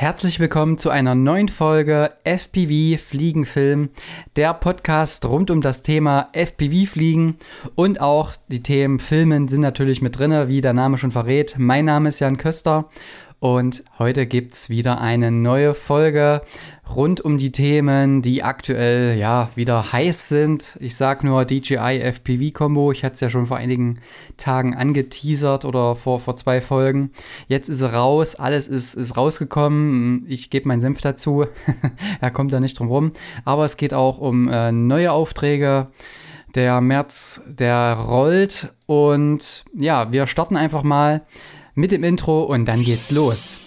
Herzlich willkommen zu einer neuen Folge FPV Fliegenfilm, der Podcast rund um das Thema FPV Fliegen und auch die Themen Filmen sind natürlich mit drin, wie der Name schon verrät. Mein Name ist Jan Köster und heute gibt es wieder eine neue Folge rund um die Themen, die aktuell ja wieder heiß sind. Ich sage nur DJI FPV Combo. Ich hatte es ja schon vor einigen Tagen angeteasert oder vor, vor zwei Folgen. Jetzt ist er raus, alles ist, ist rausgekommen. Ich gebe meinen Senf dazu. er kommt da nicht drum rum. Aber es geht auch um äh, neue Aufträge. Der März, der rollt und ja, wir starten einfach mal mit dem Intro und dann geht's los.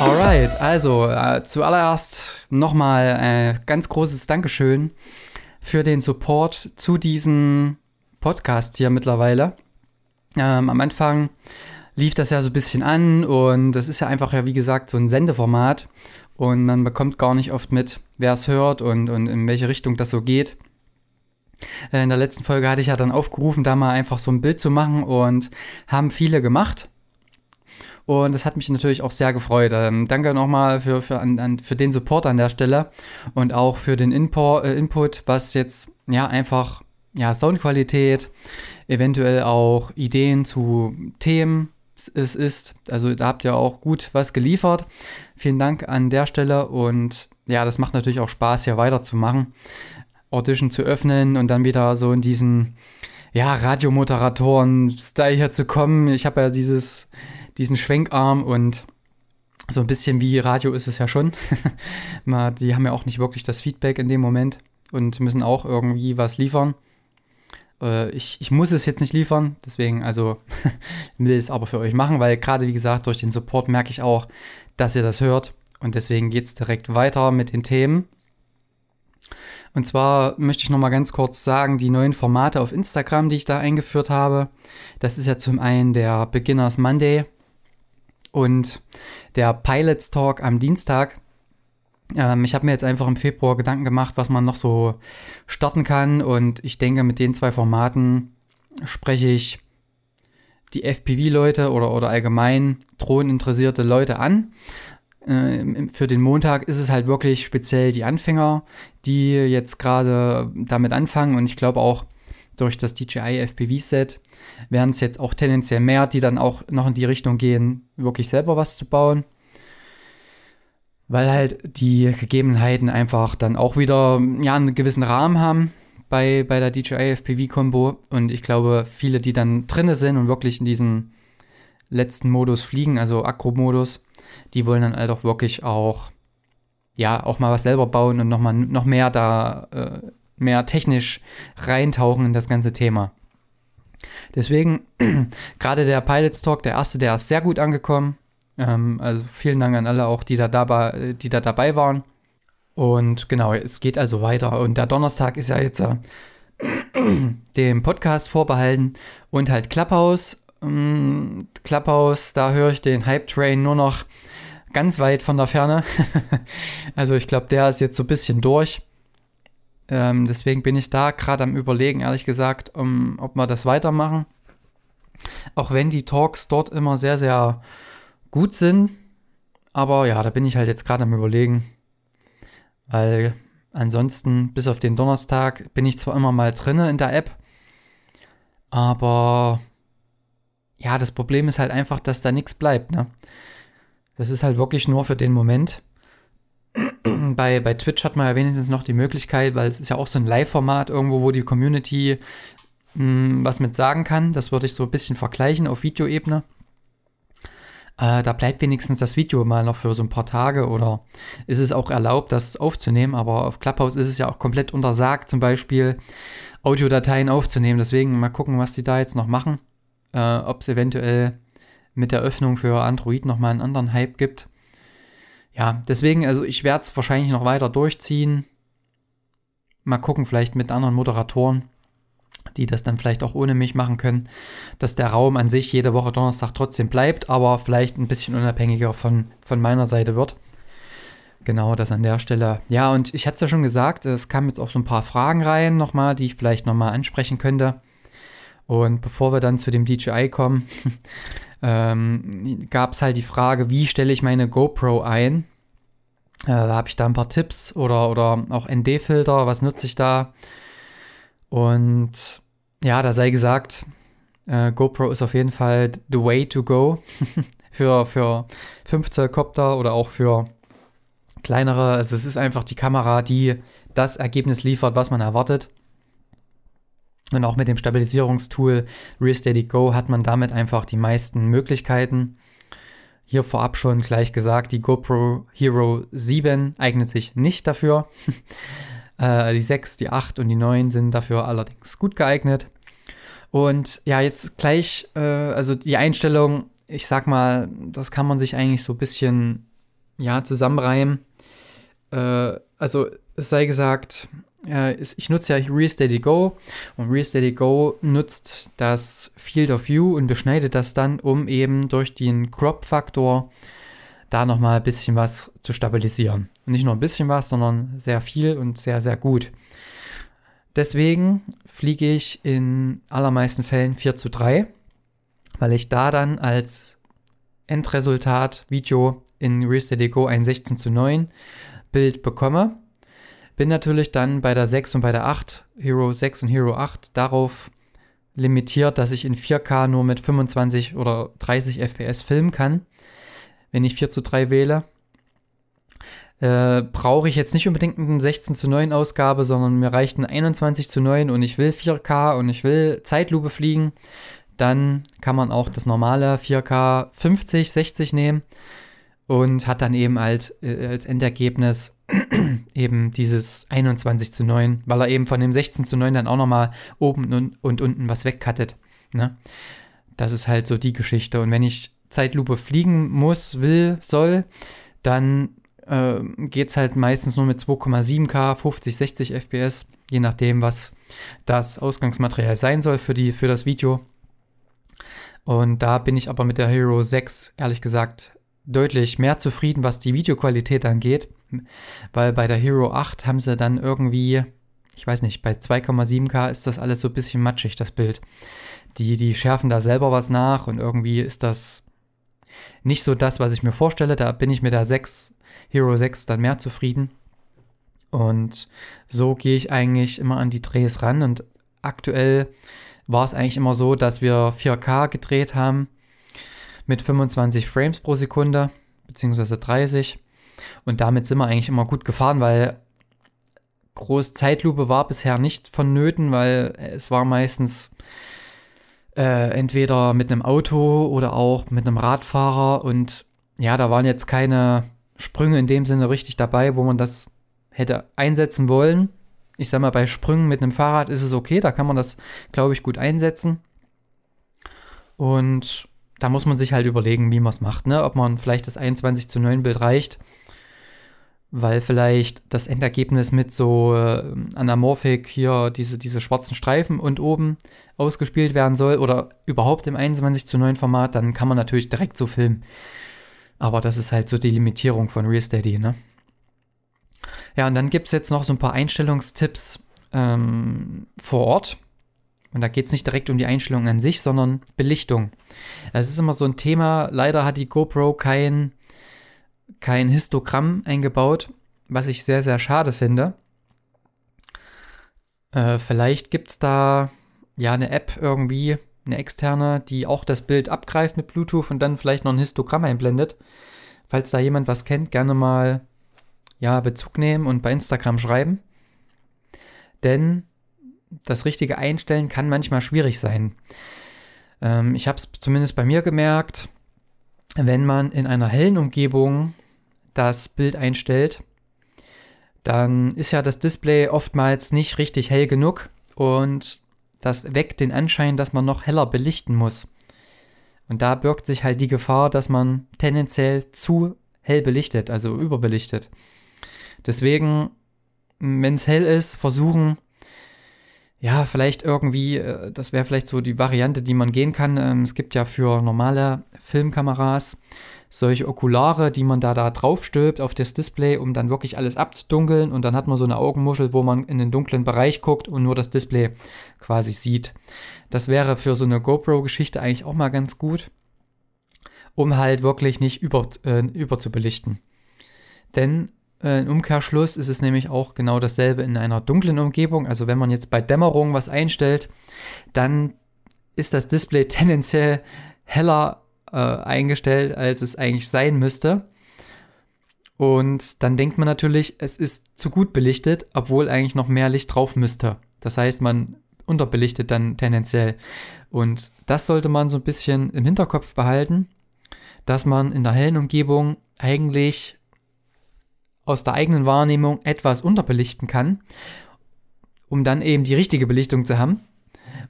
Alright, also äh, zuallererst nochmal äh, ganz großes Dankeschön für den Support zu diesem Podcast hier mittlerweile. Ähm, am Anfang lief das ja so ein bisschen an und das ist ja einfach ja wie gesagt so ein Sendeformat und man bekommt gar nicht oft mit, wer es hört und, und in welche Richtung das so geht. Äh, in der letzten Folge hatte ich ja dann aufgerufen, da mal einfach so ein Bild zu machen und haben viele gemacht. Und das hat mich natürlich auch sehr gefreut. Ähm, danke nochmal für, für, an, an, für den Support an der Stelle und auch für den Inpo, äh, Input, was jetzt ja einfach ja, Soundqualität, eventuell auch Ideen zu Themen es ist. Also da habt ihr auch gut was geliefert. Vielen Dank an der Stelle und ja, das macht natürlich auch Spaß, hier weiterzumachen. Audition zu öffnen und dann wieder so in diesen ja, Radiomoderatoren-Style hier zu kommen. Ich habe ja dieses, diesen Schwenkarm und so ein bisschen wie Radio ist es ja schon. die haben ja auch nicht wirklich das Feedback in dem Moment und müssen auch irgendwie was liefern. Äh, ich, ich muss es jetzt nicht liefern, deswegen, also will es aber für euch machen, weil gerade wie gesagt, durch den Support merke ich auch, dass ihr das hört. Und deswegen geht es direkt weiter mit den Themen. Und zwar möchte ich noch mal ganz kurz sagen, die neuen Formate auf Instagram, die ich da eingeführt habe. Das ist ja zum einen der Beginners Monday und der Pilots Talk am Dienstag. Ähm, ich habe mir jetzt einfach im Februar Gedanken gemacht, was man noch so starten kann. Und ich denke, mit den zwei Formaten spreche ich die FPV-Leute oder, oder allgemein drohneninteressierte Leute an. Äh, für den Montag ist es halt wirklich speziell die Anfänger, die jetzt gerade damit anfangen und ich glaube auch durch das DJI FPV-Set werden es jetzt auch tendenziell mehr, die dann auch noch in die Richtung gehen, wirklich selber was zu bauen. Weil halt die Gegebenheiten einfach dann auch wieder ja, einen gewissen Rahmen haben bei, bei der DJI FPV-Kombo. Und ich glaube, viele, die dann drinne sind und wirklich in diesen letzten Modus fliegen, also Akro-Modus, die wollen dann halt auch wirklich auch, ja, auch mal was selber bauen und noch, noch mehr da, äh, mehr technisch reintauchen in das ganze Thema. Deswegen, gerade der Pilots Talk, der erste, der ist sehr gut angekommen. Ähm, also vielen Dank an alle auch, die da, dabei, die da dabei waren. Und genau, es geht also weiter. Und der Donnerstag ist ja jetzt äh, dem Podcast vorbehalten und halt Clubhouse ähm, Clubhouse, da höre ich den Hype Train nur noch ganz weit von der Ferne. also ich glaube, der ist jetzt so ein bisschen durch. Ähm, deswegen bin ich da gerade am Überlegen, ehrlich gesagt, um, ob wir das weitermachen. Auch wenn die Talks dort immer sehr, sehr gut sind. Aber ja, da bin ich halt jetzt gerade am Überlegen. Weil ansonsten, bis auf den Donnerstag, bin ich zwar immer mal drinne in der App. Aber ja, das Problem ist halt einfach, dass da nichts bleibt, ne? Das ist halt wirklich nur für den Moment. bei, bei Twitch hat man ja wenigstens noch die Möglichkeit, weil es ist ja auch so ein Live-Format irgendwo, wo die Community mh, hm, was mit sagen kann. Das würde ich so ein bisschen vergleichen auf Videoebene. Äh, da bleibt wenigstens das Video mal noch für so ein paar Tage oder ist es auch erlaubt, das aufzunehmen, aber auf Clubhouse ist es ja auch komplett untersagt, zum Beispiel Audiodateien aufzunehmen. Deswegen mal gucken, was die da jetzt noch machen äh, ob es eventuell mit der Öffnung für Android nochmal einen anderen Hype gibt. Ja, deswegen, also ich werde es wahrscheinlich noch weiter durchziehen. Mal gucken, vielleicht mit anderen Moderatoren, die das dann vielleicht auch ohne mich machen können, dass der Raum an sich jede Woche Donnerstag trotzdem bleibt, aber vielleicht ein bisschen unabhängiger von, von meiner Seite wird. Genau, das an der Stelle. Ja, und ich hatte es ja schon gesagt, es kamen jetzt auch so ein paar Fragen rein nochmal, die ich vielleicht nochmal ansprechen könnte. Und bevor wir dann zu dem DJI kommen, ähm, gab es halt die Frage, wie stelle ich meine GoPro ein? Äh, da habe ich da ein paar Tipps oder, oder auch ND-Filter, was nutze ich da? Und ja, da sei gesagt, äh, GoPro ist auf jeden Fall the way to go für, für 5 Zoll Copter oder auch für kleinere. Also es ist einfach die Kamera, die das Ergebnis liefert, was man erwartet. Und auch mit dem Stabilisierungstool RealSteady Go hat man damit einfach die meisten Möglichkeiten. Hier vorab schon gleich gesagt, die GoPro Hero 7 eignet sich nicht dafür. äh, die 6, die 8 und die 9 sind dafür allerdings gut geeignet. Und ja, jetzt gleich, äh, also die Einstellung, ich sag mal, das kann man sich eigentlich so ein bisschen, ja, zusammenreimen. Äh, also es sei gesagt, äh, ich nutze ja RealSteady Go und RealSteady Go nutzt das Field of View und beschneidet das dann, um eben durch den Crop-Faktor da nochmal ein bisschen was zu stabilisieren. Und nicht nur ein bisschen was, sondern sehr viel und sehr, sehr gut. Deswegen fliege ich in allermeisten Fällen 4 zu 3, weil ich da dann als Endresultat Video in RealSteady Go ein 16 zu 9 Bild bekomme bin natürlich dann bei der 6 und bei der 8, Hero 6 und Hero 8, darauf limitiert, dass ich in 4K nur mit 25 oder 30 FPS filmen kann, wenn ich 4 zu 3 wähle. Äh, brauche ich jetzt nicht unbedingt eine 16 zu 9 Ausgabe, sondern mir reicht ein 21 zu 9 und ich will 4K und ich will Zeitlupe fliegen, dann kann man auch das normale 4K 50, 60 nehmen und hat dann eben halt äh, als Endergebnis eben dieses 21 zu 9, weil er eben von dem 16 zu 9 dann auch nochmal oben und, und unten was wegcuttet. Ne? Das ist halt so die Geschichte. Und wenn ich Zeitlupe fliegen muss, will, soll, dann äh, geht es halt meistens nur mit 2,7K, 50, 60 FPS, je nachdem, was das Ausgangsmaterial sein soll für, die, für das Video. Und da bin ich aber mit der Hero 6 ehrlich gesagt deutlich mehr zufrieden, was die Videoqualität angeht, weil bei der Hero 8 haben sie dann irgendwie, ich weiß nicht, bei 2,7K ist das alles so ein bisschen matschig, das Bild. Die, die schärfen da selber was nach und irgendwie ist das nicht so das, was ich mir vorstelle. Da bin ich mit der 6, Hero 6 dann mehr zufrieden. Und so gehe ich eigentlich immer an die Drehs ran und aktuell war es eigentlich immer so, dass wir 4K gedreht haben mit 25 Frames pro Sekunde, beziehungsweise 30. Und damit sind wir eigentlich immer gut gefahren, weil groß Zeitlupe war bisher nicht vonnöten, weil es war meistens äh, entweder mit einem Auto oder auch mit einem Radfahrer und ja, da waren jetzt keine Sprünge in dem Sinne richtig dabei, wo man das hätte einsetzen wollen. Ich sag mal, bei Sprüngen mit einem Fahrrad ist es okay, da kann man das, glaube ich, gut einsetzen. Und da muss man sich halt überlegen, wie man es macht, ne? Ob man vielleicht das 21 zu 9 Bild reicht, weil vielleicht das Endergebnis mit so äh, Anamorphic hier diese, diese schwarzen Streifen und oben ausgespielt werden soll oder überhaupt im 21 zu 9 Format, dann kann man natürlich direkt so filmen. Aber das ist halt so die Limitierung von RealSteady, ne? Ja, und dann gibt es jetzt noch so ein paar Einstellungstipps ähm, vor Ort. Und da geht es nicht direkt um die Einstellung an sich, sondern Belichtung. Das ist immer so ein Thema. Leider hat die GoPro kein, kein Histogramm eingebaut, was ich sehr, sehr schade finde. Äh, vielleicht gibt es da ja eine App irgendwie, eine externe, die auch das Bild abgreift mit Bluetooth und dann vielleicht noch ein Histogramm einblendet. Falls da jemand was kennt, gerne mal ja, Bezug nehmen und bei Instagram schreiben. Denn das richtige Einstellen kann manchmal schwierig sein. Ähm, ich habe es zumindest bei mir gemerkt, wenn man in einer hellen Umgebung das Bild einstellt, dann ist ja das Display oftmals nicht richtig hell genug und das weckt den Anschein, dass man noch heller belichten muss. Und da birgt sich halt die Gefahr, dass man tendenziell zu hell belichtet, also überbelichtet. Deswegen, wenn es hell ist, versuchen ja, vielleicht irgendwie, äh, das wäre vielleicht so die Variante, die man gehen kann. Ähm, es gibt ja für normale Filmkameras solche Okulare, die man da, da drauf stülpt auf das Display, um dann wirklich alles abzudunkeln. Und dann hat man so eine Augenmuschel, wo man in den dunklen Bereich guckt und nur das Display quasi sieht. Das wäre für so eine GoPro-Geschichte eigentlich auch mal ganz gut, um halt wirklich nicht über, äh, überzubelichten. Denn äh, im Umkehrschluss ist es nämlich auch genau dasselbe in einer dunklen Umgebung. Also wenn man jetzt bei Dämmerung was einstellt, dann ist das Display tendenziell heller äh, eingestellt, als es eigentlich sein müsste. Und dann denkt man natürlich, es ist zu gut belichtet, obwohl eigentlich noch mehr Licht drauf müsste. Das heißt, man unterbelichtet dann tendenziell. Und das sollte man so ein bisschen im Hinterkopf behalten, dass man in der hellen Umgebung eigentlich aus der eigenen Wahrnehmung etwas unterbelichten kann, um dann eben die richtige Belichtung zu haben.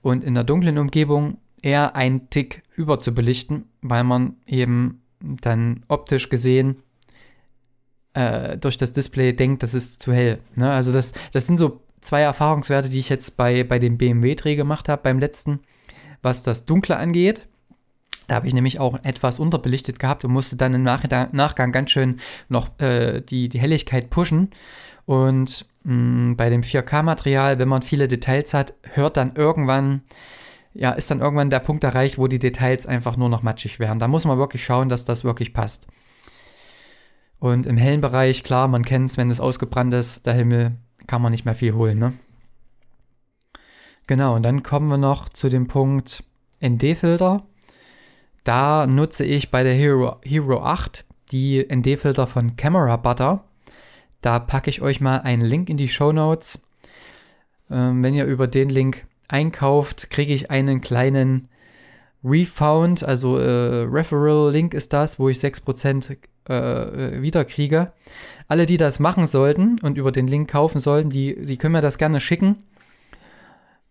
Und in der dunklen Umgebung eher einen Tick überzubelichten, weil man eben dann optisch gesehen äh, durch das Display denkt, das ist zu hell. Ne? Also das, das sind so zwei Erfahrungswerte, die ich jetzt bei, bei dem BMW-Dreh gemacht habe, beim letzten, was das Dunkle angeht. Da habe ich nämlich auch etwas unterbelichtet gehabt und musste dann im Nachgang ganz schön noch äh, die, die Helligkeit pushen. Und mh, mm, bei dem 4K-Material, wenn man viele Details hat, hört dann irgendwann, ja, ist dann irgendwann der Punkt erreicht, wo die Details einfach nur noch matschig werden. Da muss man wirklich schauen, dass das wirklich passt. Und im hellen Bereich, klar, man kennt es, wenn es ausgebrannt ist, der Himmel, kann man nicht mehr viel holen, ne? Genau, und dann kommen wir noch zu dem Punkt ND-Filter. Da nutze ich bei der Hero, Hero 8 die ND-Filter von Camera Butter. Da packe ich euch mal einen Link in die Show Notes. Ähm, wenn ihr über den Link einkauft, kriege ich einen kleinen Refound, also äh, Referral-Link ist das, wo ich 6% äh, wieder kriege. Alle, die das machen sollten und über den Link kaufen sollten, die, die können mir das gerne schicken.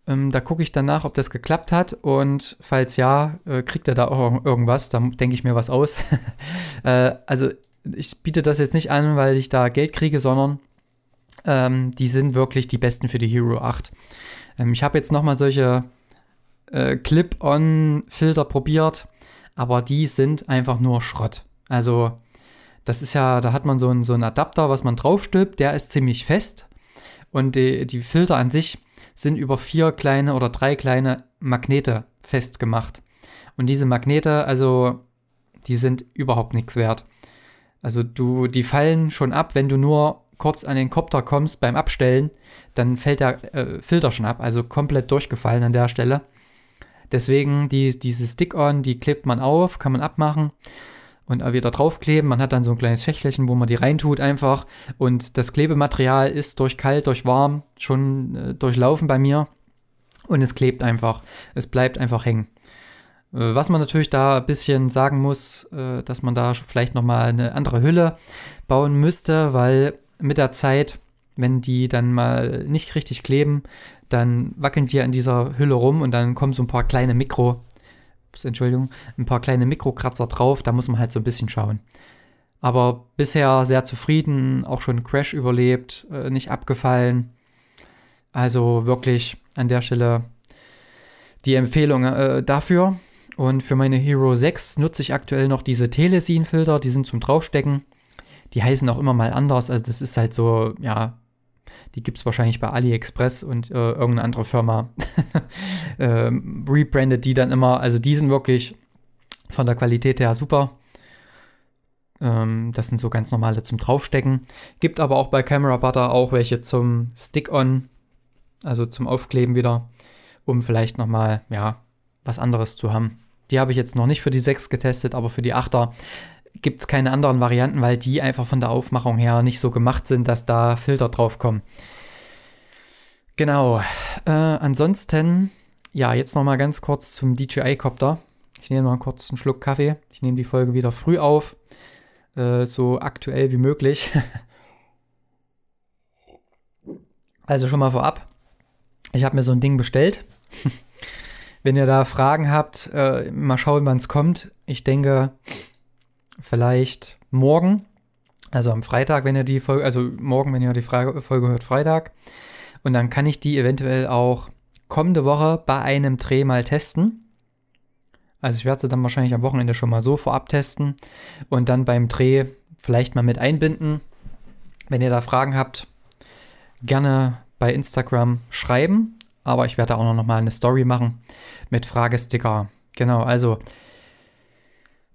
Ähm, da gucke ich danach, ob das geklappt hat und falls ja, äh, kriegt er da auch irgendwas. Da denke ich mir was aus. äh, also ich biete das jetzt nicht an, weil ich da Geld kriege, sondern ähm, die sind wirklich die besten für die Hero 8. Ähm, ich habe jetzt nochmal solche äh, Clip-on-Filter probiert, aber die sind einfach nur Schrott. Also das ist ja, da hat man so einen, so einen Adapter, was man draufstülpt, der ist ziemlich fest und die, die Filter an sich sind über vier kleine oder drei kleine Magnete festgemacht. Und diese Magnete, also, die sind überhaupt nichts wert. Also du, die fallen schon ab, wenn du nur kurz an den Kopter kommst beim Abstellen, dann fällt der äh, Filter schon ab, also komplett durchgefallen an der Stelle. Deswegen die, diese Stick-On, die klebt man auf, kann man abmachen und wieder draufkleben. Man hat dann so ein kleines Schächtelchen, wo man die reintut einfach. Und das Klebematerial ist durch kalt, durch warm schon äh, durchlaufen bei mir. Und es klebt einfach. Es bleibt einfach hängen. Äh, was man natürlich da ein bisschen sagen muss, äh, dass man da vielleicht nochmal eine andere Hülle bauen müsste, weil mit der Zeit, wenn die dann mal nicht richtig kleben, dann wackeln die an dieser Hülle rum und dann kommen so ein paar kleine Mikro, Entschuldigung, ein paar kleine Mikrokratzer drauf. Da muss man halt so ein bisschen schauen. Aber bisher sehr zufrieden, auch schon Crash überlebt, äh, nicht abgefallen. Also wirklich an der Stelle die Empfehlung äh, dafür. Und für meine Hero 6 nutze ich aktuell noch diese Telesin-Filter, die sind zum Draufstecken. Die heißen auch immer mal anders. Also das ist halt so, ja, die gibt es wahrscheinlich bei AliExpress und äh, irgendeine andere Firma ähm, rebrandet die dann immer. Also die sind wirklich von der Qualität her super. Ähm, das sind so ganz normale zum Draufstecken. Gibt aber auch bei Camera Butter auch welche zum Stick-On, also zum Aufkleben wieder, um vielleicht nochmal, ja, was anderes zu haben. Die habe ich jetzt noch nicht für die 6 getestet, aber für die 8er gibt es keine anderen Varianten, weil die einfach von der Aufmachung her nicht so gemacht sind, dass da Filter drauf kommen. Genau. Äh, ansonsten, ja, jetzt noch mal ganz kurz zum DJI-Copter. Ich nehme mal kurz einen Schluck Kaffee. Ich nehme die Folge wieder früh auf, äh, so aktuell wie möglich. also schon mal vorab. Ich habe mir so ein Ding bestellt. Wenn ihr da Fragen habt, äh, mal schauen, wann es kommt. Ich denke, vielleicht morgen, also am Freitag, wenn ihr die Folge, also morgen, wenn ihr die Folge hört, Freitag. Und dann kann ich die eventuell auch kommende Woche bei einem Dreh mal testen. Also ich werde sie dann wahrscheinlich am Wochenende schon mal so vorab testen und dann beim Dreh vielleicht mal mit einbinden. Wenn ihr da Fragen habt, gerne bei Instagram schreiben. Aber ich werde auch noch mal eine Story machen mit Fragesticker. Genau, also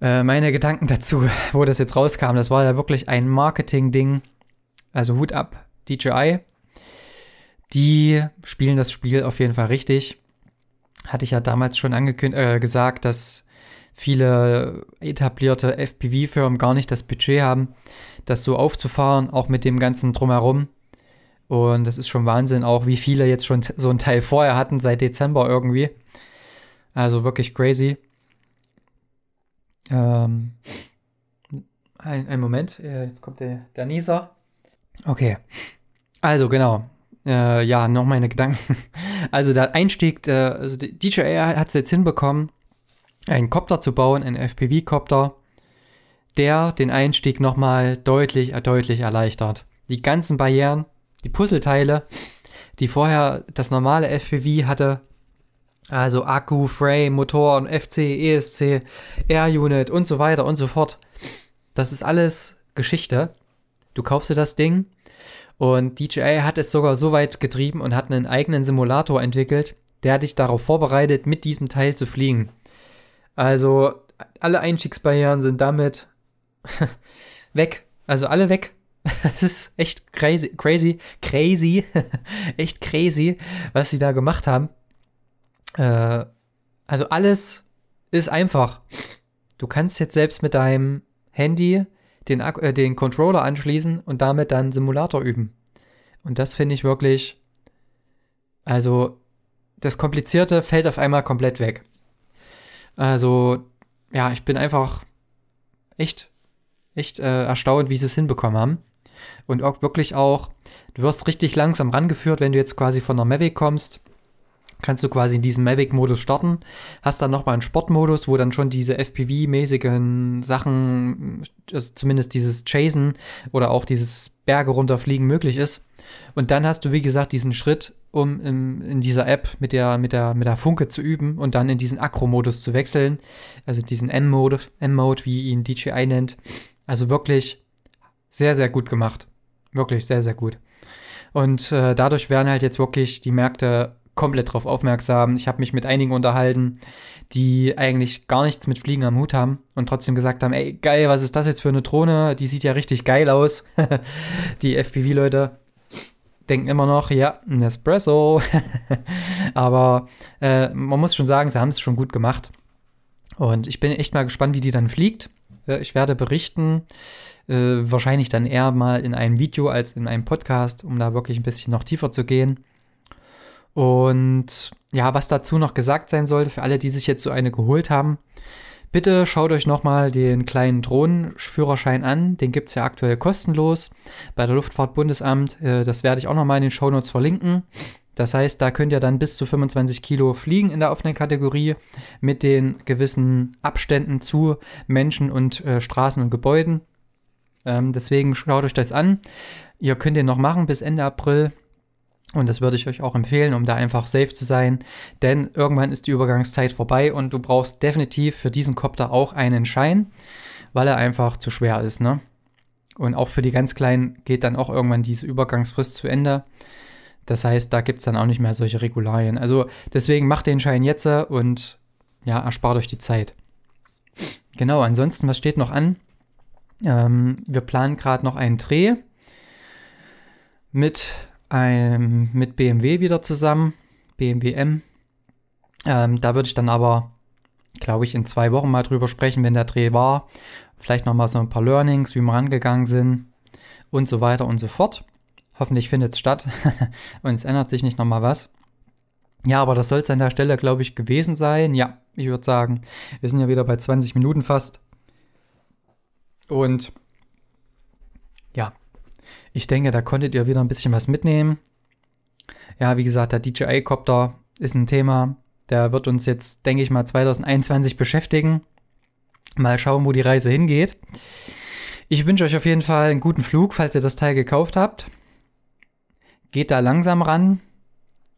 äh, meine Gedanken dazu, wo das jetzt rauskam, das war ja wirklich ein Marketing-Ding. Also Hut ab, DJI. Die spielen das Spiel auf jeden Fall richtig. Hatte ich ja damals schon angekündigt, äh, gesagt, dass viele etablierte FPV-Firmen gar nicht das Budget haben, das so aufzufahren, auch mit dem ganzen Drumherum. Und das ist schon Wahnsinn, auch wie viele jetzt schon so ein Teil vorher hatten, seit Dezember irgendwie. Also wirklich crazy. Ähm, ein, ein Moment, äh, jetzt kommt der, der Nieser. Okay. Also genau. Äh, ja, noch meine Gedanken. Also der Einstieg, äh, also DJI hat es jetzt hinbekommen, einen Copter zu bauen, einen FPV-Copter, der den Einstieg nochmal deutlich, deutlich erleichtert. Die ganzen Barrieren, die Puzzleteile, die vorher das normale FPV hatte, also Akku, Frame, Motor FC, ESC, Air-Unit und so weiter und so fort. Das ist alles Geschichte. Du kaufst dir das Ding und DJI hat es sogar so weit getrieben und hat einen eigenen Simulator entwickelt, der dich darauf vorbereitet, mit diesem Teil zu fliegen. Also alle Einstiegsbarrieren sind damit weg. Also alle weg. Es ist echt crazy, crazy, crazy, echt crazy, was sie da gemacht haben. Äh, also alles ist einfach. Du kannst jetzt selbst mit deinem Handy den, äh, den Controller anschließen und damit dann Simulator üben. Und das finde ich wirklich, also das Komplizierte fällt auf einmal komplett weg. Also ja, ich bin einfach echt, echt äh, erstaunt, wie sie es hinbekommen haben. Und auch wirklich auch, du wirst richtig langsam rangeführt, wenn du jetzt quasi von der Mavic kommst kannst du quasi in diesem Mavic-Modus starten, hast dann nochmal einen Sportmodus, wo dann schon diese FPV-mäßigen Sachen, also zumindest dieses Chasen oder auch dieses Berge runterfliegen möglich ist. Und dann hast du, wie gesagt, diesen Schritt, um in, in dieser App mit der, mit, der, mit der Funke zu üben und dann in diesen Akro-Modus zu wechseln. Also diesen M-Mode, M-Mode, wie ihn DJI nennt. Also wirklich sehr, sehr gut gemacht. Wirklich sehr, sehr gut. Und äh, dadurch werden halt jetzt wirklich die Märkte komplett drauf aufmerksam. Ich habe mich mit einigen unterhalten, die eigentlich gar nichts mit Fliegen am Hut haben und trotzdem gesagt haben, ey, geil, was ist das jetzt für eine Drohne? Die sieht ja richtig geil aus. die FPV-Leute denken immer noch, ja, ein Espresso. Aber äh, man muss schon sagen, sie haben es schon gut gemacht. Und ich bin echt mal gespannt, wie die dann fliegt. Äh, ich werde berichten, äh, wahrscheinlich dann eher mal in einem Video als in einem Podcast, um da wirklich ein bisschen noch tiefer zu gehen. Und ja, was dazu noch gesagt sein sollte, für alle, die sich jetzt so eine geholt haben, bitte schaut euch nochmal den kleinen Drohnenführerschein an. Den gibt es ja aktuell kostenlos bei der Luftfahrtbundesamt. Äh, das werde ich auch nochmal in den Shownotes verlinken. Das heißt, da könnt ihr dann bis zu 25 Kilo fliegen in der offenen Kategorie mit den gewissen Abständen zu Menschen und äh, Straßen und Gebäuden. Ähm, deswegen schaut euch das an. Ihr könnt den noch machen bis Ende April. Und das würde ich euch auch empfehlen, um da einfach safe zu sein. Denn irgendwann ist die Übergangszeit vorbei und du brauchst definitiv für diesen Copter auch einen Schein, weil er einfach zu schwer ist. Ne? Und auch für die ganz Kleinen geht dann auch irgendwann diese Übergangsfrist zu Ende. Das heißt, da gibt es dann auch nicht mehr solche Regularien. Also deswegen macht den Schein jetzt und ja, erspart euch die Zeit. Genau, ansonsten, was steht noch an? Ähm, wir planen gerade noch einen Dreh mit ähm, mit BMW wieder zusammen, BMW M. Ähm, da würde ich dann aber, glaube ich, in zwei Wochen mal drüber sprechen, wenn der Dreh war. Vielleicht nochmal so ein paar Learnings, wie wir rangegangen sind und so weiter und so fort. Hoffentlich findet es statt und es ändert sich nicht nochmal was. Ja, aber das soll es an der Stelle, glaube ich, gewesen sein. Ja, ich würde sagen, wir sind ja wieder bei 20 Minuten fast. Und ich denke, da konntet ihr wieder ein bisschen was mitnehmen. Ja, wie gesagt, der DJI-Copter ist ein Thema. Der wird uns jetzt, denke ich mal, 2021 beschäftigen. Mal schauen, wo die Reise hingeht. Ich wünsche euch auf jeden Fall einen guten Flug, falls ihr das Teil gekauft habt. Geht da langsam ran.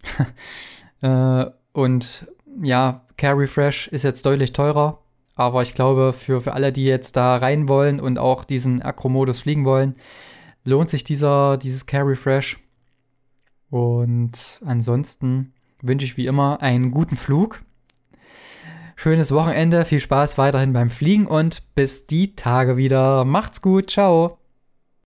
äh, und ja, Care Refresh ist jetzt deutlich teurer, aber ich glaube, für, für alle, die jetzt da rein wollen und auch diesen Akro-Modus fliegen wollen, lohnt sich dieser, dieses Care Refresh. Und ansonsten wünsche ich wie immer einen guten Flug. Schönes Wochenende, viel Spaß weiterhin beim Fliegen und bis die Tage wieder. Macht's gut, ciao.